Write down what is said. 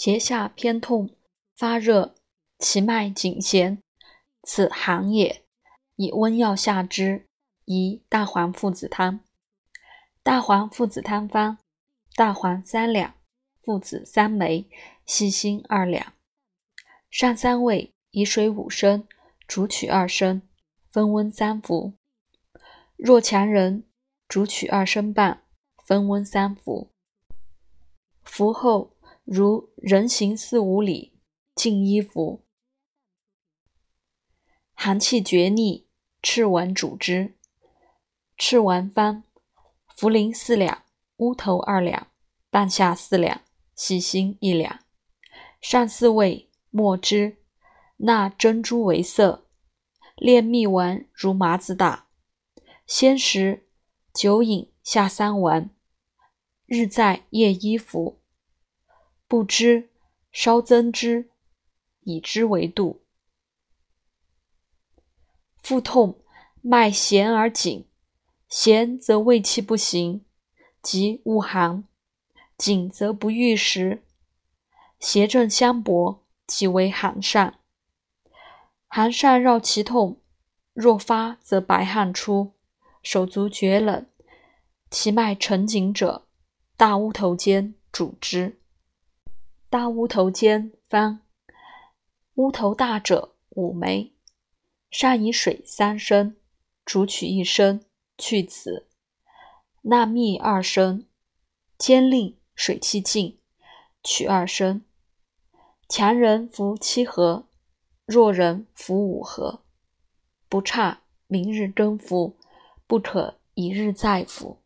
胁下偏痛，发热，其脉紧弦，此寒也。以温药下之，宜大黄附子汤。大黄附子汤方：大黄三两，附子三枚，细辛二两。上三味，以水五升，煮取二升，分温三服。若强人，煮取二升半，分温三服。服后，如人行四五里，尽衣服。寒气绝逆，赤丸主之。赤丸方：茯苓四两，乌头二两，半夏四两，细辛一两。上四味。末之，纳珍珠为色，炼蜜丸如麻子大。先食，久饮，下三丸，日在，夜一服。不知，稍增之，以之为度。腹痛，脉弦而紧，弦则胃气不行，即恶寒；紧则不欲食，邪正相搏。即为寒疝，寒疝绕其痛，若发则白汗出，手足厥冷，其脉沉紧者，大乌头尖主之。大乌头尖方：乌头大者五枚，上以水三升，煮取一升，去子，纳蜜二升，煎令水气尽，取二升。强人服七合，弱人服五合，不差。明日更服，不可一日再服。